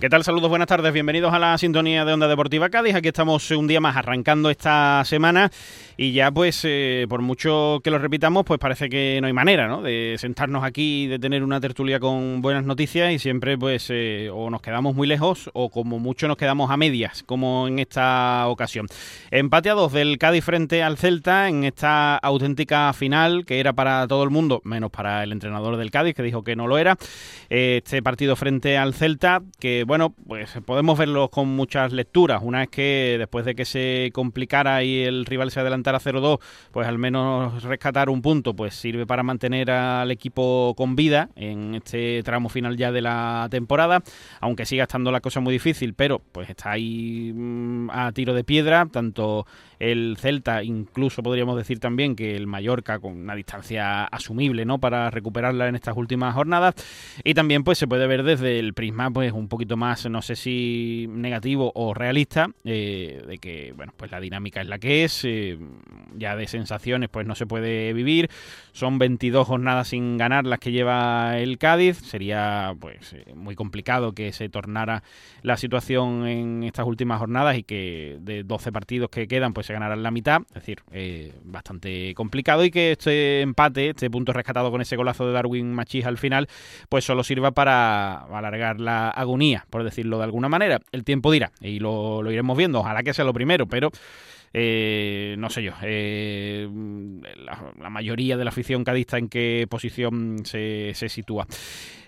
¿Qué tal? Saludos, buenas tardes, bienvenidos a la sintonía de Onda Deportiva Cádiz. Aquí estamos un día más arrancando esta semana y ya pues eh, por mucho que lo repitamos pues parece que no hay manera ¿no? de sentarnos aquí y de tener una tertulia con buenas noticias y siempre pues eh, o nos quedamos muy lejos o como mucho nos quedamos a medias como en esta ocasión. Empate a dos del Cádiz frente al Celta en esta auténtica final que era para todo el mundo menos para el entrenador del Cádiz que dijo que no lo era. Este partido frente al Celta que bueno pues podemos verlo con muchas lecturas. Una es que después de que se complicara y el rival se adelantara a 0-2, pues al menos rescatar un punto, pues sirve para mantener al equipo con vida en este tramo final ya de la temporada, aunque siga estando la cosa muy difícil, pero pues está ahí mm, a tiro de piedra, tanto el Celta, incluso podríamos decir también que el Mallorca con una distancia asumible, ¿no? Para recuperarla en estas últimas jornadas. Y también pues se puede ver desde el prisma pues un poquito más, no sé si negativo o realista, eh, de que, bueno, pues la dinámica es la que es, eh, ya de sensaciones pues no se puede vivir, son 22 jornadas sin ganar las que lleva el Cádiz, sería pues eh, muy complicado que se tornara la situación en estas últimas jornadas y que de 12 partidos que quedan pues se ganarán la mitad, es decir, eh, bastante complicado y que este empate, este punto rescatado con ese golazo de Darwin Machis al final, pues solo sirva para alargar la agonía, por decirlo de alguna manera. El tiempo dirá y lo, lo iremos viendo, ojalá que sea lo primero, pero eh, no sé yo, eh, la, mayoría de la afición cadista en qué posición se, se, sitúa.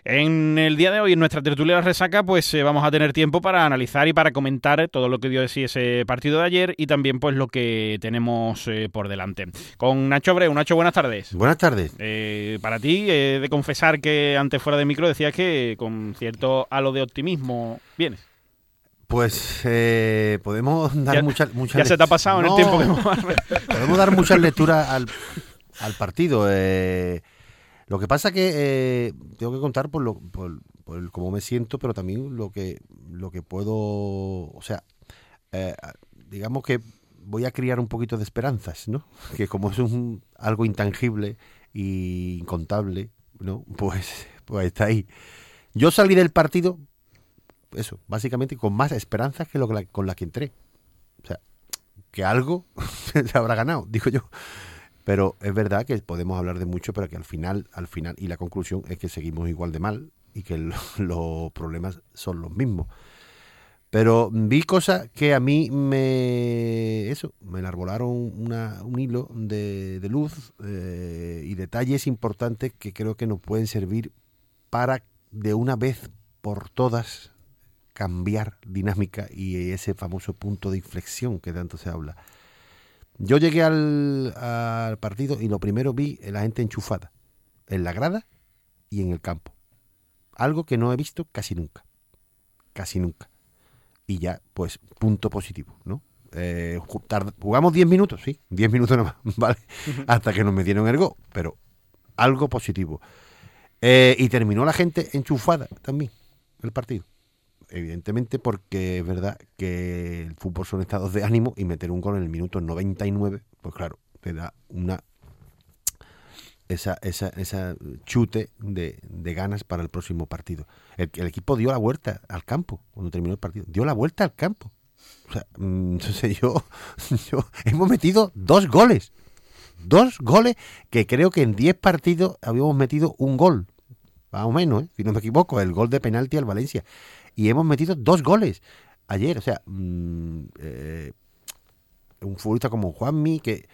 En el día de hoy, en nuestra tertulia de resaca, pues eh, vamos a tener tiempo para analizar y para comentar todo lo que dio de sí ese partido de ayer y también pues lo que tenemos eh, por delante. Con Nacho Abreu. Nacho, buenas tardes. Buenas tardes. Eh, para ti, de confesar que antes fuera de micro decías que con cierto halo de optimismo vienes. Pues eh, podemos dar muchas muchas Ya se te ha pasado en el tiempo que hemos... Podemos dar muchas lecturas al, al partido. Eh, lo que pasa que eh, tengo que contar por lo por, por, cómo me siento, pero también lo que lo que puedo, o sea, digamos que voy a criar un poquito de esperanzas, ¿no? Que como es un, algo intangible y incontable, ¿no? Pues pues está ahí. Yo salí del partido eso, básicamente con más esperanzas que lo con la que entré. O sea, que algo se habrá ganado, digo yo. Pero es verdad que podemos hablar de mucho, pero que al final, al final, y la conclusión es que seguimos igual de mal y que lo, los problemas son los mismos. Pero vi cosas que a mí me. Eso, me enarbolaron un hilo de, de luz eh, y detalles importantes que creo que nos pueden servir para de una vez por todas cambiar dinámica y ese famoso punto de inflexión que tanto se habla. Yo llegué al, al, partido y lo primero vi la gente enchufada, en la grada y en el campo. Algo que no he visto casi nunca. Casi nunca. Y ya, pues, punto positivo, ¿no? Eh, jugamos 10 minutos, sí, 10 minutos nomás, ¿vale? Hasta que nos metieron el go, pero algo positivo. Eh, y terminó la gente enchufada también, el partido evidentemente porque es verdad que el fútbol son estados de ánimo y meter un gol en el minuto 99, pues claro, te da una esa, esa, esa chute de, de, ganas para el próximo partido. El, el, equipo dio la vuelta al campo cuando terminó el partido. Dio la vuelta al campo. O sea, entonces yo, yo hemos metido dos goles. Dos goles que creo que en 10 partidos habíamos metido un gol. Más o menos, ¿eh? si no me equivoco, el gol de penalti al Valencia y hemos metido dos goles ayer. O sea, mmm, eh, un futbolista como Juanmi, que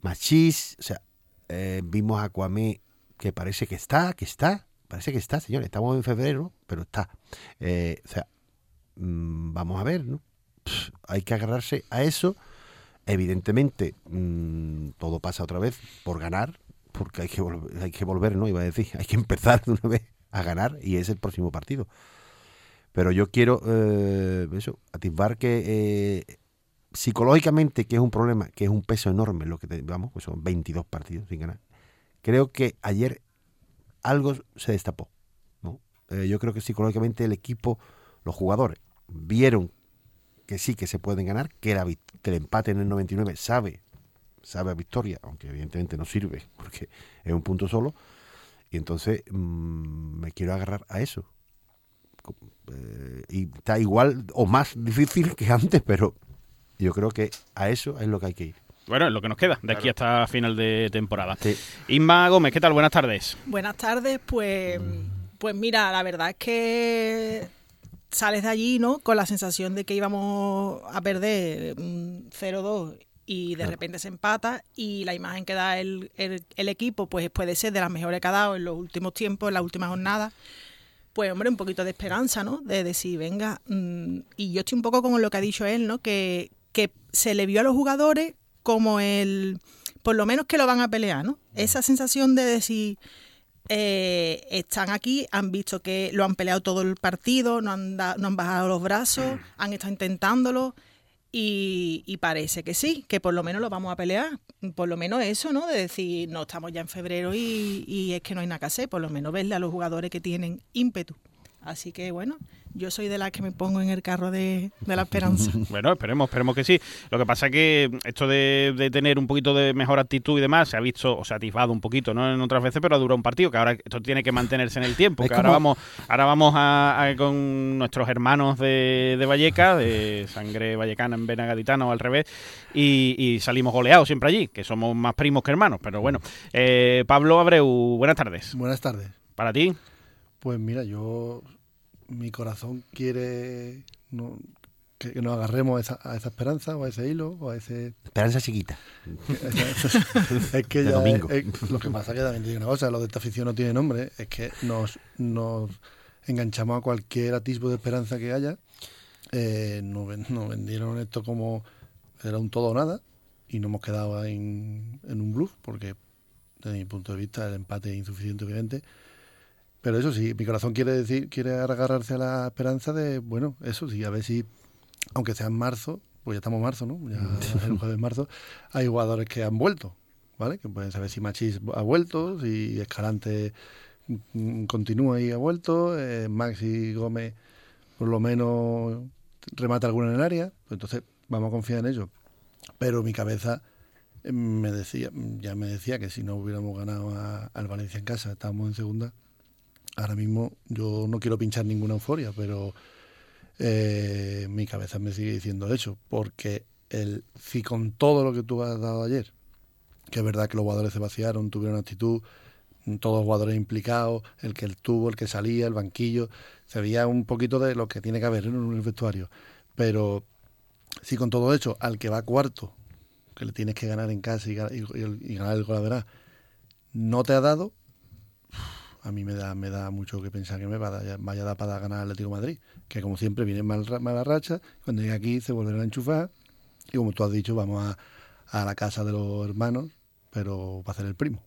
Machís, o sea, eh, vimos a Cuamé que parece que está, que está, parece que está, señor. Estamos en febrero, pero está. Eh, o sea, mmm, vamos a ver, ¿no? Hay que agarrarse a eso. Evidentemente, mmm, todo pasa otra vez por ganar, porque hay que, hay que volver, ¿no? Iba a decir, hay que empezar de una vez a ganar y es el próximo partido. Pero yo quiero eh, eso, atisbar que eh, psicológicamente, que es un problema, que es un peso enorme lo que vamos, pues son 22 partidos sin ganar. Creo que ayer algo se destapó. ¿no? Eh, yo creo que psicológicamente el equipo, los jugadores, vieron que sí que se pueden ganar, que, la, que el empate en el 99 sabe, sabe a victoria, aunque evidentemente no sirve porque es un punto solo. Y entonces mm, me quiero agarrar a eso. Eh, y está igual o más difícil que antes, pero yo creo que a eso es lo que hay que ir. Bueno, es lo que nos queda de aquí hasta final de temporada. Inma Gómez, ¿qué tal? Buenas tardes. Buenas tardes, pues, pues mira, la verdad es que sales de allí, ¿no? Con la sensación de que íbamos a perder 0-2 mm, y de repente se empata y la imagen que da el, el, equipo pues puede ser de las mejores que ha dado en los últimos tiempos, en la última jornada. Pues hombre, un poquito de esperanza, ¿no? De decir, venga, mm, y yo estoy un poco con lo que ha dicho él, ¿no? Que, que se le vio a los jugadores como el, por lo menos que lo van a pelear, ¿no? Esa sensación de decir, eh, están aquí, han visto que lo han peleado todo el partido, no han, no han bajado los brazos, han estado intentándolo. Y, parece que sí, que por lo menos lo vamos a pelear. Por lo menos eso, ¿no? De decir, no estamos ya en febrero y, y es que no hay nada que hacer. Por lo menos verle a los jugadores que tienen ímpetu. Así que bueno, yo soy de las que me pongo en el carro de, la esperanza. bueno, esperemos, esperemos que sí. Lo que pasa es que esto de, tener un poquito de mejor actitud y demás se ha visto o se ha atisbado un poquito, ¿no? En otras veces, pero ha durado un partido, que ahora esto tiene que mantenerse en el tiempo. que ahora vamos, ahora vamos a, con nuestros hermanos de, de Valleca, de sangre vallecana en Benagaditana o al revés, y, salimos goleados siempre allí, que somos más primos que hermanos. Pero bueno, eh, Pablo Abreu, buenas tardes. Buenas tardes. ¿Para ti? Pues mira, yo mi corazón quiere que, nos agarremos a esa, esperanza o a ese hilo o a ese... Esperanza chiquita. es que ya lo que pasa es que también tiene una cosa, lo de esta afición no tiene nombre, es que nos, nos enganchamos a cualquier atisbo de esperanza que haya. Eh, nos, vendieron esto como era un todo o nada y nos hemos quedado en, en un bluff porque desde mi punto de vista el empate es insuficiente obviamente pero eso sí, mi corazón quiere decir, quiere agarrarse a la esperanza de, bueno, eso sí, a ver si, aunque sea en marzo, pues ya estamos en marzo, ¿no? Ya el jueves de marzo, hay jugadores que han vuelto, ¿vale? Que pueden saber si Machís ha vuelto, si Escalante mm, continúa y ha vuelto, eh, Maxi Gómez por lo menos remata alguna en el área, pues entonces vamos a confiar en ello. Pero mi cabeza eh, me decía, ya me decía que si no hubiéramos ganado al Valencia en casa, estábamos en segunda, ahora mismo yo no quiero pinchar ninguna euforia, pero eh, mi cabeza me sigue diciendo eso, porque el, si con todo lo que tú has dado ayer, que es verdad que los jugadores se vaciaron, tuvieron actitud, todos los jugadores implicados, el que tuvo, el que salía, el banquillo, se veía un poquito de lo que tiene que haber en un vestuario. Pero si con todo hecho, al que va cuarto, que le tienes que ganar en casa y, ganar el gol, verdad, no te ha dado, a mí me da, me da mucho que pensar que me vaya, a dar para ganar Atlético Madrid, que como siempre viene mal, mala racha, cuando llegue aquí se volverá a enchufar y como tú has dicho, vamos a, a la casa de los hermanos, pero va a ser el primo.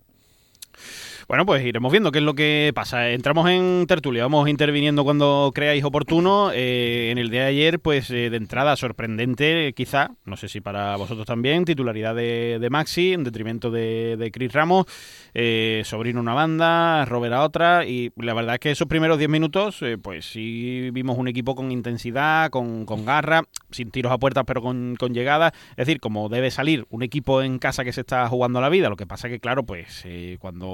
Bueno, pues iremos viendo qué es lo que pasa. Entramos en tertulia, vamos interviniendo cuando creáis oportuno. Eh, en el día de ayer, pues eh, de entrada sorprendente, quizá, no sé si para vosotros también, titularidad de, Maxi en detrimento de, de Chris Ramos, eh, sobrino una banda, Robert a otra, y la verdad es que esos primeros 10 minutos, pues sí vimos un equipo con intensidad, con, garra, sin tiros a puertas, pero con, con llegada. Es decir, como debe salir un equipo en casa que se está jugando la vida. Lo que pasa que, claro, pues cuando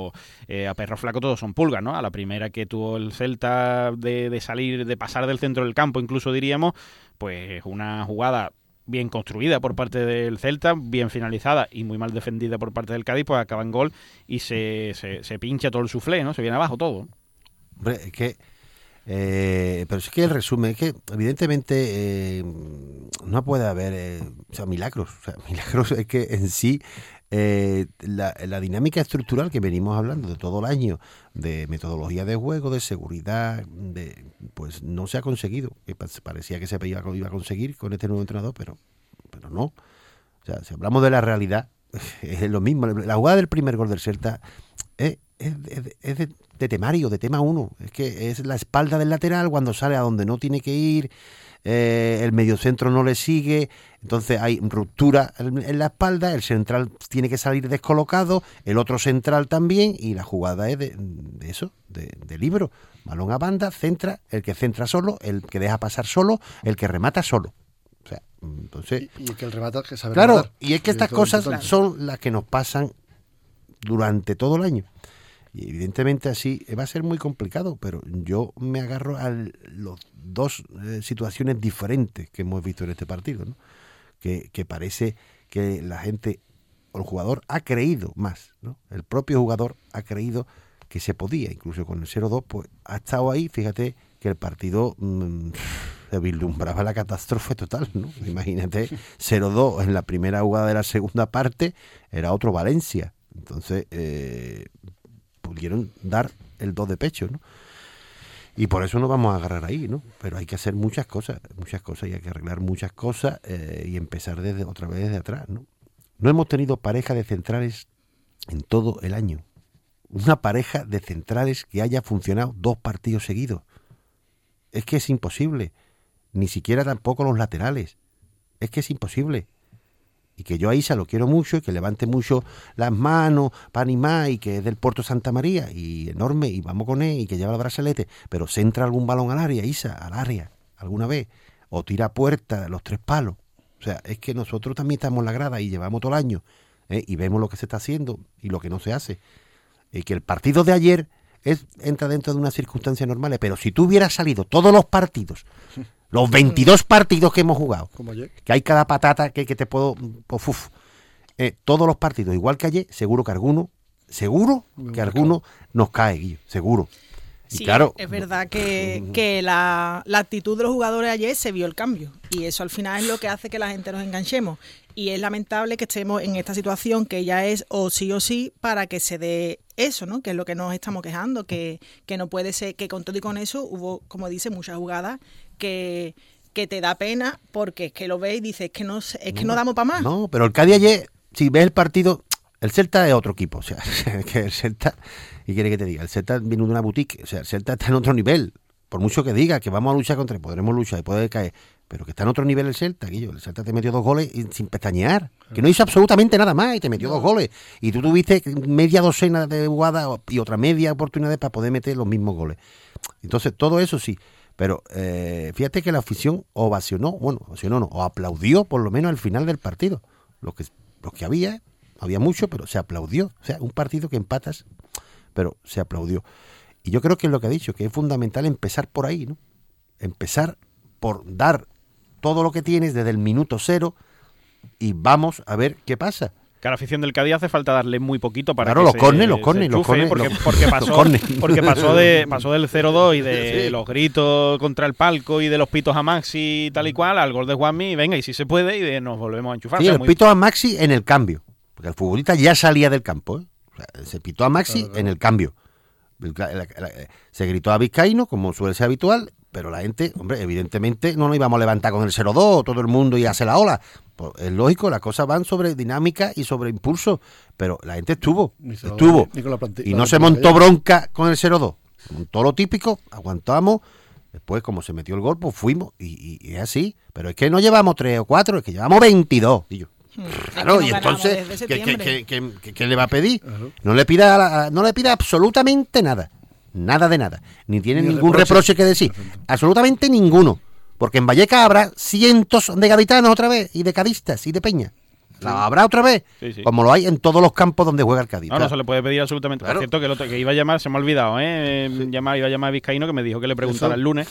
eh, a perro flaco todos son pulgas, ¿no? A la primera que tuvo el Celta de, salir, de pasar del centro del campo, incluso diríamos, pues una jugada bien construida por parte del Celta, bien finalizada y muy mal defendida por parte del Cádiz, pues acaba en gol y se, se, pincha todo el suflé, ¿no? Se viene abajo todo. Hombre, es que... Eh, pero es que el resumen es que evidentemente eh, no puede haber o sea, milagros. O sea, milagros es que en sí eh, la, dinámica estructural que venimos hablando de todo el año, de metodología de juego, de seguridad, de, pues no se ha conseguido. Parecía que se iba, a conseguir con este nuevo entrenador, pero, pero no. O sea, si hablamos de la realidad, es lo mismo. La jugada del primer gol del Celta es, de, temario, de tema uno. Es que es la espalda del lateral cuando sale a donde no tiene que ir eh, el mediocentro no le sigue, entonces hay ruptura en la espalda, el central tiene que salir descolocado, el otro central también, y la jugada es de, eso, de, libro. Balón a banda, centra, el que centra solo, el que deja pasar solo, el que remata solo. O sea, Entonces, y, que el remata que sabe Claro, y es que estas cosas son las que nos pasan durante todo el año. Y evidentemente así va a ser muy complicado, pero yo me agarro a las dos eh, situaciones diferentes que hemos visto en este partido, ¿no? que, que parece que la gente o el jugador ha creído más, ¿no? El propio jugador ha creído que se podía, incluso con el 0-2, pues ha estado ahí, fíjate que el partido mm, se vislumbraba la catástrofe total, ¿no? Imagínate, 0-2 en la primera jugada de la segunda parte, era otro Valencia. Entonces, eh, pudieron dar el 2 de pecho, ¿no? Y por eso nos vamos a agarrar ahí, ¿no? Pero hay que hacer muchas cosas, muchas cosas, y hay que arreglar muchas cosas eh, y empezar desde otra vez desde atrás, ¿no? No hemos tenido pareja de centrales en todo el año. Una pareja de centrales que haya funcionado dos partidos seguidos. Es que es imposible. Ni siquiera tampoco los laterales. Es que es imposible. Y que yo a Isa lo quiero mucho y que levante mucho las manos para animar y que es del Puerto Santa María y enorme y vamos con él y que lleva el brazalete, pero centra algún balón al área, Isa, al área, alguna vez, o tira puerta los tres palos. O sea, es que nosotros también estamos en la grada y llevamos todo el año ¿eh? y vemos lo que se está haciendo y lo que no se hace. Y que el partido de ayer es, entra dentro de unas circunstancias normales, pero si tú hubieras salido todos los partidos, los 22 partidos que hemos jugado, que hay cada patata que, que te puedo... Pues, uf, eh, todos los partidos, igual que ayer, seguro que alguno, seguro que alguno nos cae, seguro. Sí, claro, es verdad que, la, actitud de los jugadores ayer se vio el cambio y eso al final es lo que hace que la gente nos enganchemos y es lamentable que estemos en esta situación que ya es o sí o sí para que se dé eso, ¿no? Que es lo que nos estamos quejando, que, que no puede ser, que con todo y con eso hubo, como dice, muchas jugadas que, que te da pena porque es que lo ves y dices, es que no, es que no, damos para más. No, pero el Cádiz ayer, si ves el partido, el Celta es otro equipo, o sea, que el Celta ¿Qué quiere que te diga? El Celta vino de una boutique, o sea, el Celta está en otro nivel. Por mucho que diga que vamos a luchar contra él, podremos luchar y puede caer. Pero que está en otro nivel el Celta, Guillo. El Celta te metió dos goles sin pestañear. Que no hizo absolutamente nada más y te metió dos goles. Y tú tuviste media docena de jugadas y otra media oportunidades para poder meter los mismos goles. Entonces, todo eso sí. Pero eh, fíjate que la afición ovacionó, bueno, ovacionó no, o aplaudió por lo menos al final del partido. Lo que, lo que había, había mucho, pero se aplaudió. O sea, un partido que empatas pero se aplaudió. Y yo creo que es lo que ha dicho, que es fundamental empezar por ahí, ¿no? Empezar por dar todo lo que tienes desde el minuto cero y vamos a ver qué pasa. Que a la afición del Cádiz hace falta darle muy poquito para claro, que los cornes, los cornes, los cornes. Porque, porque, pasó, porque pasó, de, pasó del 0-2 y de los gritos contra el palco y de los pitos a Maxi y tal y cual al gol de Juanmi y venga, y si se puede, y de, nos volvemos a enchufar. Sí, el pito a Maxi en el cambio. Porque el futbolista ya salía del campo, ¿eh? se pitó a Maxi en el cambio. Se gritó a Vizcaíno, como suele ser habitual, pero la gente, hombre, evidentemente no nos íbamos a levantar con el 0-2, todo el mundo y hace la ola. Pues es lógico, las cosas van sobre dinámica y sobre impulso, pero la gente estuvo, estuvo. y no se montó bronca con el 0-2. Todo lo típico, aguantamos. Después, como se metió el gol, pues fuimos. Y, es así. Pero es que no llevamos 3 o 4, es que llevamos 22. Y yo, Hmm. Claro, y entonces, ¿qué, le va a pedir? No le pida no le pida absolutamente nada. Nada de nada. Ni tiene ningún reproche. que decir. Absolutamente ninguno. Porque en Valleca habrá cientos de gaditanos otra vez, y de cadistas, y de peña. La habrá otra vez, como lo hay en todos los campos donde juega el Cádiz. No, no se le puede pedir absolutamente. Por cierto, que, lo que iba a llamar, se me ha olvidado, ¿eh? Llamar, iba a llamar a Vizcaíno que me dijo que le preguntara el lunes.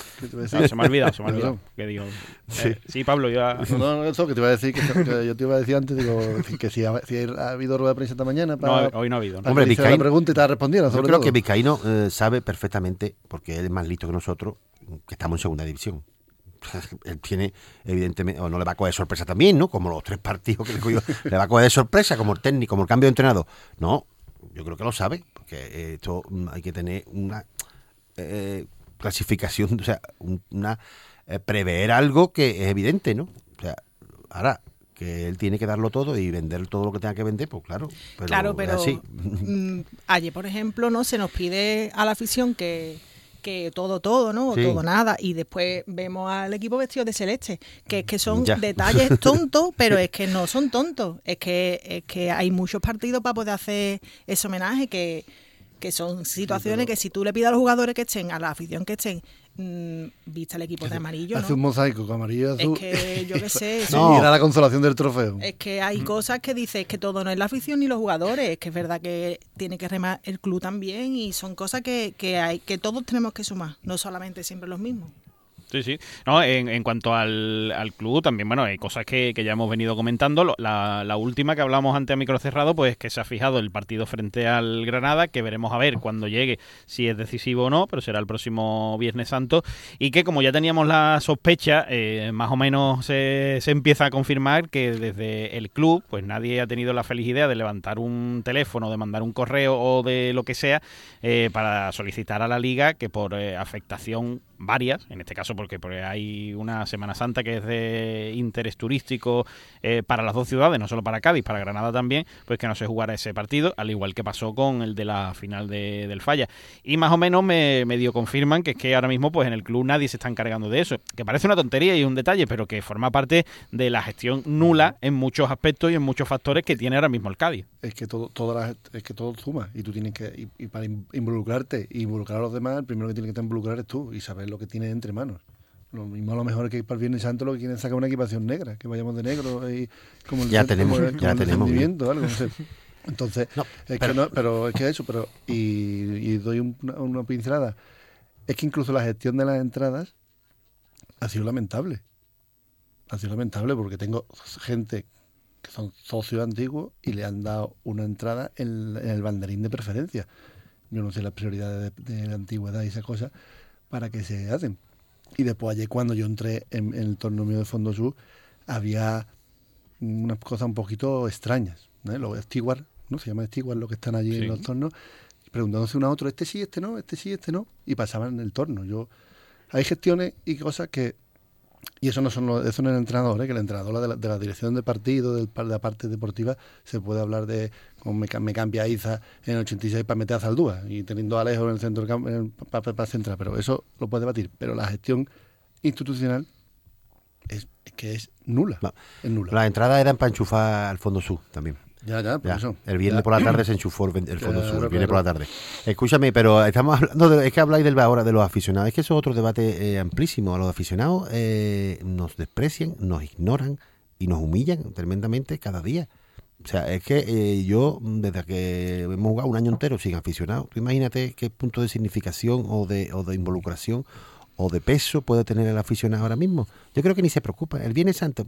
se me ha olvidado, se me ha olvidado. que digo, eh, sí. Pablo, yo... No, no, eso que te iba a decir, que, yo te iba a decir antes, digo, que si ha, si ha habido rueda de prensa esta mañana. Para, no, hoy no ha habido. Hombre, Vizcaíno. pregunta y te ha respondido. Yo creo que Vizcaíno eh, sabe perfectamente, porque él es más listo que nosotros, que estamos en segunda división él tiene, evidentemente, o no le va a coger sorpresa también, ¿no? Como los tres partidos que le, le va a coger de sorpresa, como el técnico, como el cambio de entrenador. No, yo creo que lo sabe, porque esto hay que tener una eh, clasificación, o sea, una eh, prever algo que es evidente, ¿no? O sea, ahora que él tiene que darlo todo y vender todo lo que tenga que vender, pues claro. claro, pero mm, ayer, por ejemplo, no se nos pide a la afición que que todo, todo, ¿no? O todo, nada. Y después vemos al equipo vestido de celeste, que es que son detalles tontos, pero es que no son tontos. Es que, es que hay muchos partidos para poder hacer ese homenaje que, que son situaciones que si tú le pides a los jugadores que estén, a la afición que estén, mm, vista el equipo de amarillo. Hace un mosaico con amarillo azul. Es que yo qué sé. no. Y la consolación del trofeo. Es que hay cosas que dices que todo no es la afición ni los jugadores. Es que es verdad que tiene que remar el club también y son cosas que, que, hay, que todos tenemos que sumar, no solamente siempre los mismos. Sí, sí. No, en, cuanto al, al, club, también, bueno, hay cosas que, que ya hemos venido comentando. La, la, última que hablamos ante a micro cerrado, pues que se ha fijado el partido frente al Granada, que veremos a ver cuando llegue si es decisivo o no, pero será el próximo Viernes Santo. Y que como ya teníamos la sospecha, eh, más o menos se, se empieza a confirmar que desde el club, pues nadie ha tenido la feliz idea de levantar un teléfono, de mandar un correo o de lo que sea, eh, para solicitar a la liga que por eh, afectación varias, en este caso porque, porque hay una Semana Santa que es de interés turístico eh, para las dos ciudades, no solo para Cádiz, para Granada también, pues que no se jugara ese partido, al igual que pasó con el de la final de, del Falla. Y más o menos me medio confirman que es que ahora mismo pues en el club nadie se está encargando de eso, que parece una tontería y un detalle, pero que forma parte de la gestión nula en muchos aspectos y en muchos factores que tiene ahora mismo el Cádiz. Es que todo, toda es que todo suma y tú tienes que, y, para involucrarte e involucrar a los demás, el primero que tiene que involucrar es tú y saber lo que tienes entre manos. Lo mismo a lo mejor que para el Viernes Santo lo que quieren sacar una equipación negra, que vayamos de negro y como el, ya tenemos, ya tenemos Entonces, es pero, que no, pero es que eso, pero y, doy una, una, pincelada. Es que incluso la gestión de las entradas ha sido lamentable. Ha sido lamentable porque tengo gente que son socios antiguos y le han dado una entrada en, el banderín de preferencia. Yo no sé las prioridades de, la antigüedad y esas cosas para que se hacen. Y después ayer cuando yo entré en, el torneo mío de Fondo Sur, había unas cosas un poquito extrañas. ¿no? Los steward, ¿no? Se llama steward lo que están allí en los tornos, preguntándose uno a otro, este sí, este no, este sí, este no, y pasaban en el torno. Yo, hay gestiones y cosas que y eso no son eso no es el entrenador, ¿eh? que el entrenador de la, de la dirección de partido, de la parte deportiva, se puede hablar de cómo me, me cambia Iza en el 86 para meter a Zaldúa y teniendo a Alejo en el centro para, centrar, pero eso lo puede debatir. Pero la gestión institucional es, que es nula, es nula. La entrada era para enchufar al Fondo Sur también. Ya, ya, por eso. El viernes por la tarde se enchufó el, Fondo Sur, el viernes por la tarde. Escúchame, pero estamos hablando, de, es que habláis del, ahora de los aficionados, es que eso es otro debate eh, amplísimo. A los aficionados eh, nos desprecian, nos ignoran y nos humillan tremendamente cada día. O sea, es que eh, yo, desde que hemos jugado un año entero sin aficionados, imagínate qué punto de significación o de, o de involucración o de peso puede tener el aficionado ahora mismo. Yo creo que ni se preocupa. El Viernes Santo,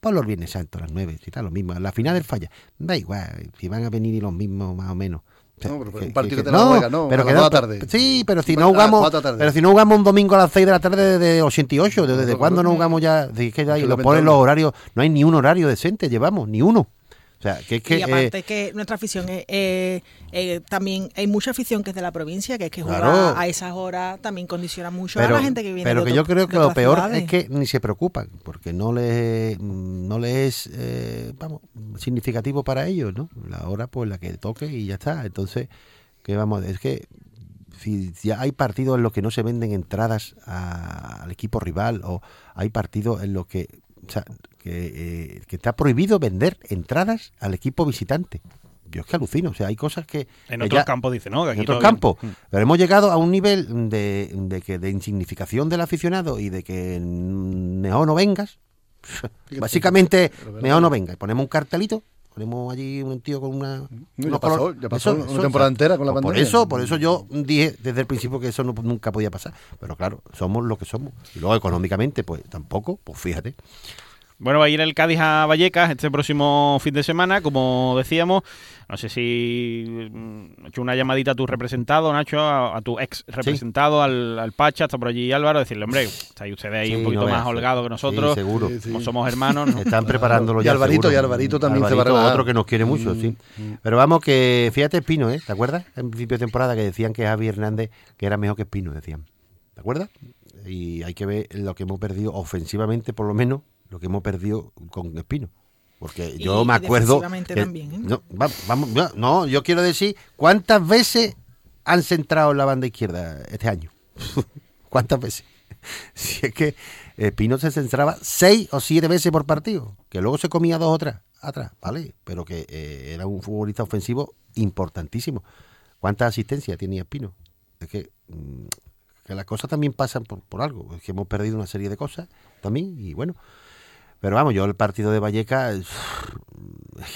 Pablo el Viernes Santo a las 9, si está lo mismo. La final del falla, da igual, si van a venir los mismos más o menos. no, pero un partido que, te no, no, pero a la tarde. Sí, pero si no jugamos, pero si no jugamos un domingo a las 6 de la tarde de 88, ¿desde cuándo no jugamos ya? Es que ya lo ponen los horarios, no hay ni un horario decente, llevamos, ni uno. O sea, que que, y aparte eh, que nuestra afición eh, eh, también hay mucha afición que es de la provincia, que es que jugar a esas horas también condiciona mucho a la gente que viene. Pero que yo creo que lo peor es que ni se preocupan, porque no les no les es vamos significativo para ellos, ¿no? La hora pues la que toque y ya está. Entonces, que vamos, es que si ya hay partidos en los que no se venden entradas al equipo rival o hay partidos en los que o sea, eh, que, está prohibido vender entradas al equipo visitante. Yo es que alucino, o sea, hay cosas que... En otros campos dice, ¿no? en otros campos. Mm. Pero hemos llegado a un nivel de, de, que, de insignificación del aficionado y de que mejor no vengas. Básicamente, mejor no vengas. Ponemos un cartelito ponemos allí un tío con una ya pasó, ya pasó una temporada entera con la pues pandemia. Por eso, por eso yo dije desde el principio que eso nunca podía pasar. Pero claro, somos lo que somos. Y luego económicamente, pues tampoco, pues fíjate. Bueno, va a ir el Cádiz a Vallecas este próximo fin de semana, como decíamos. No sé si mm, he hecho una llamadita a tu representado, Nacho, a, tu ex representado, al, al, Pacha, está por allí Álvaro, decirle, hombre, estáis ustedes ahí un poquito más holgados que nosotros. seguro. Como somos hermanos. Están preparándolo ya. Y Alvarito, y Alvarito también se va otro que nos quiere mucho, sí. Mm, mm. Pero vamos, que fíjate Espino, ¿eh? ¿Te acuerdas? En principio de temporada que decían que Javi Hernández que era mejor que Espino, decían. ¿Te acuerdas? Y hay que ver lo que hemos perdido ofensivamente, por lo menos, lo que hemos perdido con Espino. Porque yo me acuerdo. también, ¿eh? no, vamos, no, yo quiero decir, ¿cuántas veces han centrado la banda izquierda este año? ¿Cuántas veces? Si es que Espino se centraba seis o siete veces por partido, que luego se comía dos o tres atrás, ¿vale? Pero que eh, era un futbolista ofensivo importantísimo. ¿Cuántas asistencias tenía Espino? Es que mm, que las cosas también pasan por, por algo, que hemos perdido una serie de cosas también, y bueno. Pero vamos, yo el partido de Valleca, es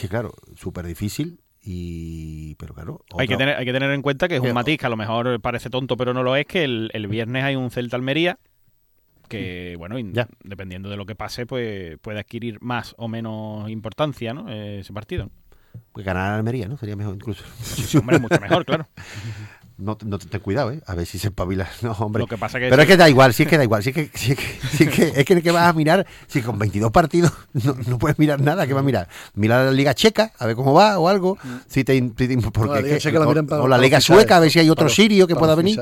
que claro, súper difícil, y pero claro hay que tener hay que tener en cuenta que es un matiz que a lo mejor parece tonto pero no lo es que el, el viernes hay un Celta Almería que bueno ya. dependiendo de lo que pase pues puede adquirir más o menos importancia ¿no? ese partido. Pues ganar a Almería no sería mejor incluso. Sí hombre mucho mejor claro no, no ten cuidado, ¿eh? A ver si se espabila. No, hombre. Lo que pasa que Pero es que da igual, sí es que da igual. Sí es que, sí es que, sí es que, es que, que vas a mirar, si con 22 partidos no, no, puedes mirar nada, ¿qué vas a mirar? Mira la Liga Checa, a ver cómo va o algo. Si te, si porque no, la Liga Checa la miran para, o, la Liga Sueca, a ver si hay otro sirio que pueda venir.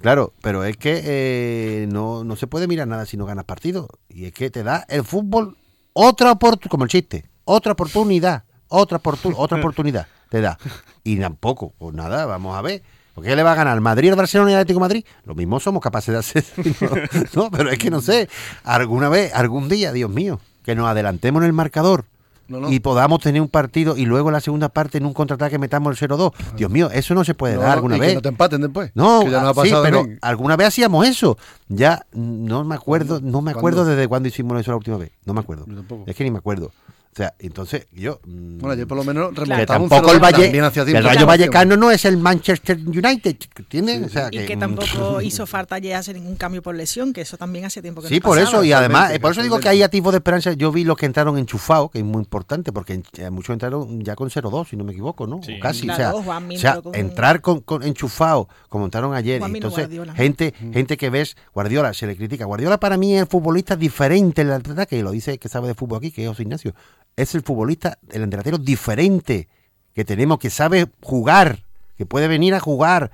Claro, pero es que eh, no, no se puede mirar nada si no ganas partido. Y es que te da el fútbol otra oportunidad, como el chiste, otra oportunidad, otra, oportun otra oportunidad te da. Y tampoco, pues nada, vamos a ver. ¿Por qué le va a ganar Madrid, el Barcelona y el Atlético Madrid? Lo mismo somos capaces de hacer. No, pero es que no sé. Alguna vez, algún día, Dios mío, que nos adelantemos en el marcador no, no. y podamos tener un partido y luego en la segunda parte en un contraataque metamos el 0-2. Dios mío, eso no se puede no, dar alguna y vez. Que no te empaten después. No, que ya ha pasado sí, pero bien. alguna vez hacíamos eso. Ya no me acuerdo, no me acuerdo ¿Cuándo? desde cuándo hicimos eso la última vez. No me acuerdo. Es que ni me acuerdo. O sea, entonces yo. Mmm, bueno, yo por lo menos que tampoco el Valle, el Rayo Vallecano no es el Manchester United, ¿entiendes? Sí, o sea, y que, que tampoco hizo falta ya hacer ningún cambio por lesión, que eso también hace tiempo que Sí, no por pasaba. eso, y además, por eso digo que hay atisbos de esperanza. Yo vi los que entraron enchufados, que es muy importante, porque eh, muchos entraron ya con 0-2, si no me equivoco, ¿no? Sí. O casi, Claro, o sea, Juanmi o sea entró con- entrar con, con enchufados, como entraron ayer. Juanmi no, entonces, Guardiola. gente, gente que ves, Guardiola se le critica. Guardiola para mí es el futbolista diferente en el ataque, y lo dice que sabe de fútbol aquí, que es José Ignacio. Es el futbolista, el delantero diferente que tenemos, que sabe jugar, que puede venir a jugar,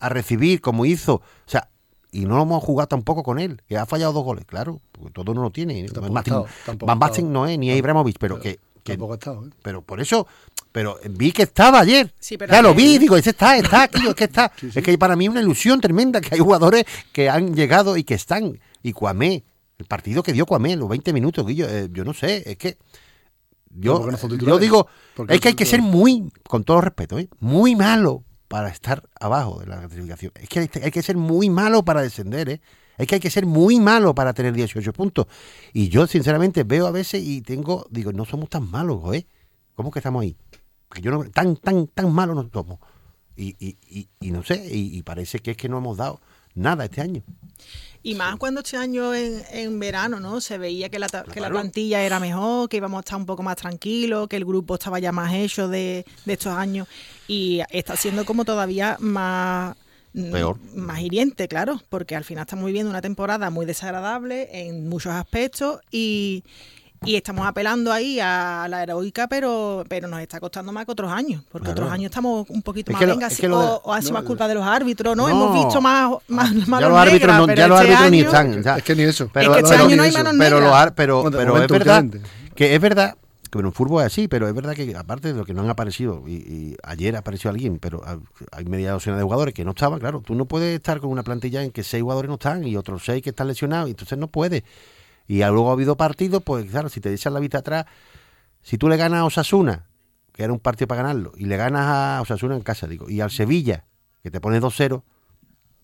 a recibir como hizo. O sea, y no lo hemos jugado tampoco con él, que ha fallado dos goles, claro, porque todo no lo tiene. Tampoco Martin- ha estado, tampoco Van Basten no es, ni es Ibrahimovic, pero que, que Tampoco ha estado, ¿eh? pero por eso, pero vi que estaba ayer. Sí, pero ya lo ayer- vi, digo, ese está, está aquí, es que está. Sí, sí. Es que para mí es una ilusión tremenda que hay jugadores que han llegado y que están. Y Cuamé, el partido que dio Cuamé, los 20 minutos, Guillo, eh, yo no sé, es que. Yo, ¿por qué no yo digo, ¿Por qué es que hay que ser muy, con todo respeto, ¿eh? muy malo para estar abajo de la clasificación. Es que hay, hay que ser muy malo para descender, ¿eh? Es que hay que ser muy malo para tener 18 puntos. Y yo, sinceramente, veo a veces y tengo, digo, no somos tan malos, ¿eh? ¿Cómo que estamos ahí? Que yo no, tan, tan, tan malos no somos. Y, y, y, y no sé, y, y parece que es que no hemos dado nada este año. Y más cuando este año en, en verano, ¿no? Se veía que la, que la plantilla era mejor, que íbamos a estar un poco más tranquilos, que el grupo estaba ya más hecho de, de estos años. Y está siendo como todavía más... Peor. Más hiriente, claro, porque al final estamos viviendo una temporada muy desagradable en muchos aspectos y, y estamos apelando ahí a la heroica, pero, pero nos está costando más que otros años, porque Claro. otros años estamos un poquito Es más que lo- venga, es que de- o, o ha sido no, más culpa de los árbitros, ¿no? No. Hemos visto más, más ya manos los árbitros no, ya los este árbitros ni están. ya. Es que ni eso. Pero, Es que este pero- año no hay eso. manos pero, negras. los ar- pero, Bueno, de pero es verdad que es verdad que en un fútbol es así, pero es verdad que aparte de lo que no han aparecido, y, y ayer apareció alguien, pero ha- hay media docena de jugadores que no estaban, claro, tú no puedes estar con una plantilla en que seis jugadores no están y otros seis que están lesionados, y entonces no puedes. Y luego ha habido partidos, pues claro, si te echas la vista atrás, si tú le ganas a Osasuna, que era un partido para ganarlo, y le ganas a Osasuna en casa, digo, y al Sevilla, que te pone 2-0,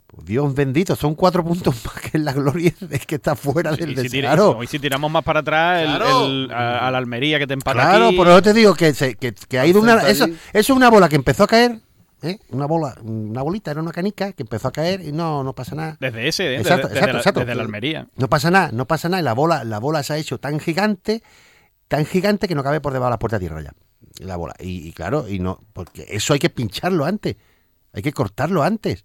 pues Dios bendito, son cuatro puntos más que en la gloria es que está fuera del Y si, tira- y si tiramos más para atrás, el- Claro. el- a, a la Almería que te empata Claro, aquí. por eso te digo que, se- que, que ha ido una. Eso, eso es una bola que empezó a caer, ¿eh? una bola, una bolita, era una canica que empezó a caer y no, no pasa nada. Desde ese, ¿eh? Exacto, desde, exacto, desde la, exacto. desde la Almería. No pasa nada, no pasa nada. Y la bola, la bola se ha hecho tan gigante, tan gigante que no cabe por debajo de la puerta de tierra ya. La bola. Y, y claro, y no, porque eso hay que pincharlo antes. Hay que cortarlo antes.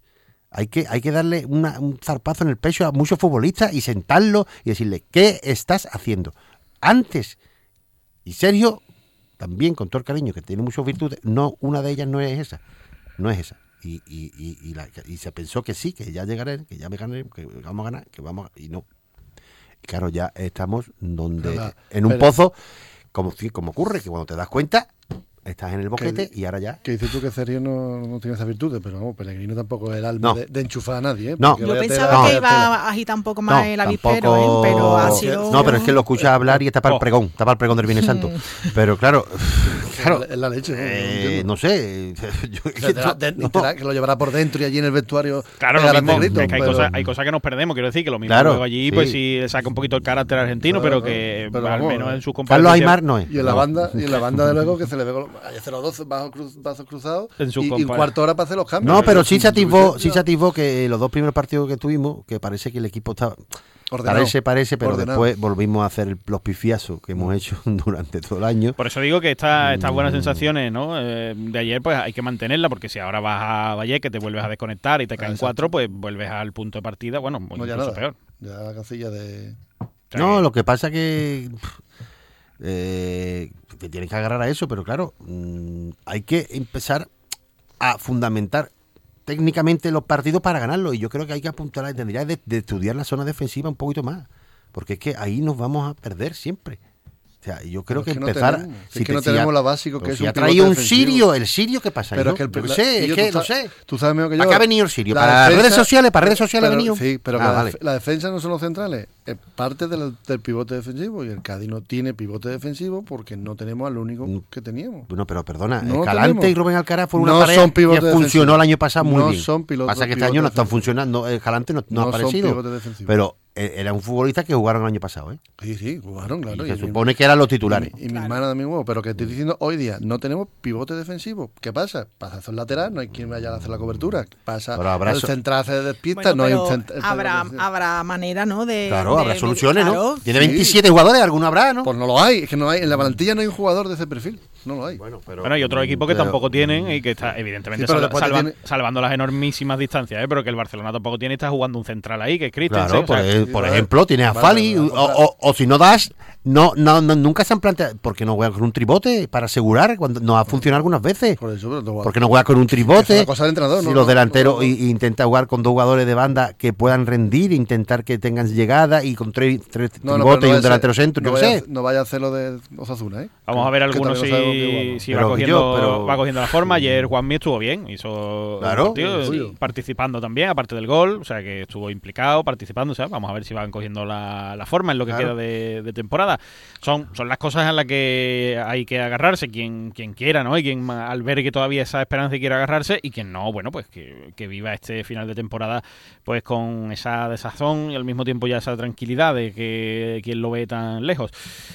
Hay que, hay que darle una- un zarpazo en el pecho a muchos futbolistas y sentarlo y decirle, ¿qué estás haciendo? Antes. Y Sergio, también con todo el cariño, que tiene muchas virtudes, no, una de ellas no es esa. No es esa. Y, y, y, y la- y se pensó que sí, que ya llegaré, que ya me gané, que vamos a ganar, que vamos a, y no. Y claro, ya estamos donde, en un pero- pozo, como, si- como ocurre, que cuando te das cuenta, estás en el boquete y ahora ya. Que dices tú que Sergio no, no tiene esas virtudes, pero vamos, Pellegrino tampoco es el alma No. de, de enchufar a nadie. ¿eh? No. Yo pensaba tela, que iba a agitar un poco más No, el avispero, tampoco- ¿eh? pero ha sido... No, pero es que lo escuchas hablar y está para Oh. el pregón, está para el pregón del Viernes Santo. Pero claro, Claro, es la leche. Eh, no sé. Yo- Que, te la- de- no. te la- que lo llevará por dentro y allí en el vestuario. Claro, lo mismo, gritos, es que hay, pero- cosas, hay cosas que nos perdemos, quiero decir, que lo mismo Claro, luego allí, pues sí. saca un poquito el carácter argentino, Claro, pero que Pero al menos eh. en su Carlos Aymar no es. Y en la banda, y en la banda de luego que se le ve con los, hay 0-2 bajos cruz, brazos cruzados En sus y, y cuarto hora para hacer los cambios. No, pero sí se atisbó, sí se atisbó que los dos primeros partidos que tuvimos, que parece que el equipo estaba... Ordenado. Parece, parece, pero Ordenado. después volvimos a hacer el- los pifiazos que hemos hecho durante todo el año. Por eso digo que esta- estas Mm. buenas sensaciones ¿no? Eh, de ayer, pues hay que mantenerla, porque si ahora vas a Valle, que te vuelves a desconectar y te caen Exacto. cuatro, pues vuelves al punto de partida, bueno, No, ya nada. peor. Ya la casilla de. No, lo que pasa que eh, te tienes que agarrar a eso, pero claro, mm, hay que empezar a fundamentar técnicamente los partidos para ganarlos. Y yo creo que hay que apuntar, tendría de, de estudiar la zona defensiva un poquito más, porque es que ahí nos vamos a perder siempre. O sea, yo creo que que no empezar. tenemos, es que no tenemos lo básico que es si un ha traído un defensivo. sirio, el sirio, ¿qué pasa? Pero Yo es que el yo sé, es que no sé. Tú sabes mejor que yo. ¿Para qué ha venido el sirio? la ¿Para defensa- redes sociales? ¿Para redes sociales ha pero- venido? Sí, pero Ah, la, vale. la defensa no son los centrales. Es parte del, del pivote defensivo y el Cádiz no tiene pivote defensivo porque no tenemos al único Mm. que teníamos. Bueno, pero perdona, No Escalante tenemos. y Rubén Alcaraz fueron una No pareja que funcionó el año pasado muy No bien. son pilotos- Pasa que este año no están funcionando, Escalante no, no ha No aparecido. Pero eh, era un futbolista que jugaron el año pasado, ¿eh? Sí, sí, jugaron, claro. y y se mi- supone que eran los titulares. Y, mi- y mi hermana también huevo, pero que estoy diciendo hoy día, no tenemos pivote defensivo. ¿Qué pasa? Pasa a hacer lateral, no hay quien vaya a hacer la cobertura. Pasa Pero habrá el central se despista, Bueno, no hay un pero central. habrá, habrá manera, ¿no? De, Claro, de- habrá de- soluciones, ¿no? claro. Tiene Sí. 27 jugadores, alguno habrá, ¿no? Pues no lo hay, es que no hay. En la plantilla no hay un jugador de ese perfil. No lo hay. Bueno, pero, Bueno, hay otros equipos que pero- tampoco tienen y que está, evidentemente, Sí, salva- tiene- salvando las enormísimas distancias, ¿eh? pero que el Barcelona tampoco tiene y está jugando un central ahí, que es Christensen. Claro, o sea, por, e- por ejemplo, tienes a Vale, Fali, vale, o, vale. o- o si no das, no, no, no, nunca se han planteado, ¿por qué no juegas con un tribote para asegurar? cuando Nos ha funcionado algunas veces. Por eso, pero no- ¿Por qué no juegas con un tribote? cosa del entrenador, si no- los no- delanteros no- intenta jugar con dos jugadores de banda que puedan rendir, intentar que tengan llegada y con tres, tres No, no, tribotes y no un delantero centro, no yo qué vaya, sé. No vaya a hacer lo de Osasuna, ¿eh? Vamos a ver algunos Pero va, cogiendo, yo, pero- va cogiendo la forma. Ayer Juanmi estuvo bien, hizo Claro, partido, participando también, aparte del gol, o sea que estuvo implicado, participando. O sea, vamos a ver si van cogiendo la, la forma en lo que Claro. queda de, de temporada. Son, son las cosas a las que hay que agarrarse, quien, quien quiera, ¿no? Y quien albergue todavía esa esperanza y quiera agarrarse, y quien no, bueno, pues que, que viva este final de temporada pues con esa desazón y al mismo tiempo ya esa tranquilidad de que quien lo ve tan lejos.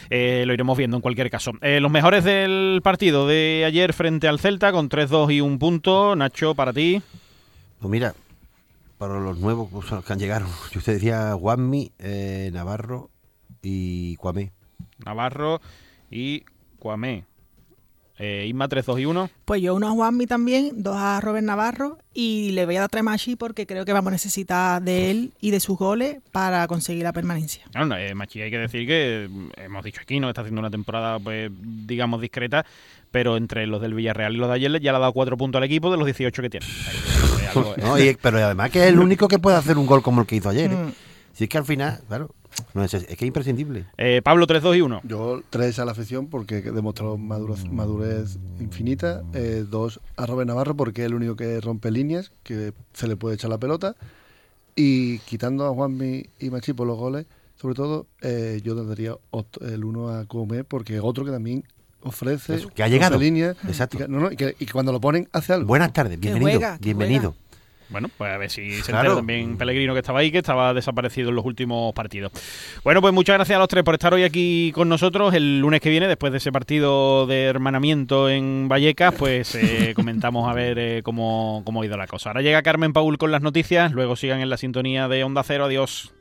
Eh, lo iremos viendo en cualquier caso. Eh, los mejores del partido de ayer frente al Celta con 3-2 y un punto. Nacho, para ti. Pues mira, para los nuevos pues, que han llegado, yo te decía Juanmi, eh, Navarro y Cuamé. Navarro y Cuamé. Eh, Isma 3-2 y 1. Pues yo uno a Juanmi también, dos a Robert Navarro y le voy a dar tres a Machi porque creo que vamos a necesitar de él y de sus goles para conseguir la permanencia. Bueno, eh, Machi, hay que decir que mm, hemos dicho aquí, ¿no? Está haciendo una temporada, pues, digamos, discreta, pero entre los del Villarreal y los de ayer ya le ha dado cuatro puntos al equipo de los 18 que tiene. Eh, algo- No, y- pero además que es el único que puede hacer un gol como el que hizo ayer. ¿eh? Mm. Si es que al final, claro, no es, es que es imprescindible. Eh, Pablo 3-2 y 1. Yo tres a la afición porque demostró madurez, madurez infinita. eh, dos a Robert Navarro porque es el único que rompe líneas, que se le puede echar la pelota. Y quitando a Juanmi y Machi por los goles, sobre todo, eh, yo tendría ot- el uno a Come porque es otro que también ofrece Eso, que ha llegado. líneas. Exacto. Y no, no, y que- y que cuando lo ponen hace algo. Buenas tardes, Que bienvenido. juega, que bienvenido. Bueno, pues a ver si se Claro. también Pellegrino que estaba ahí, que estaba desaparecido en los últimos partidos. Bueno, pues muchas gracias a los tres por estar hoy aquí con nosotros. El lunes que viene, después de ese partido de hermanamiento en Vallecas, pues eh, comentamos a ver eh, cómo, cómo ha ido la cosa. Ahora llega Carmen Paul con las noticias, luego sigan en la sintonía de Onda Cero. Adiós.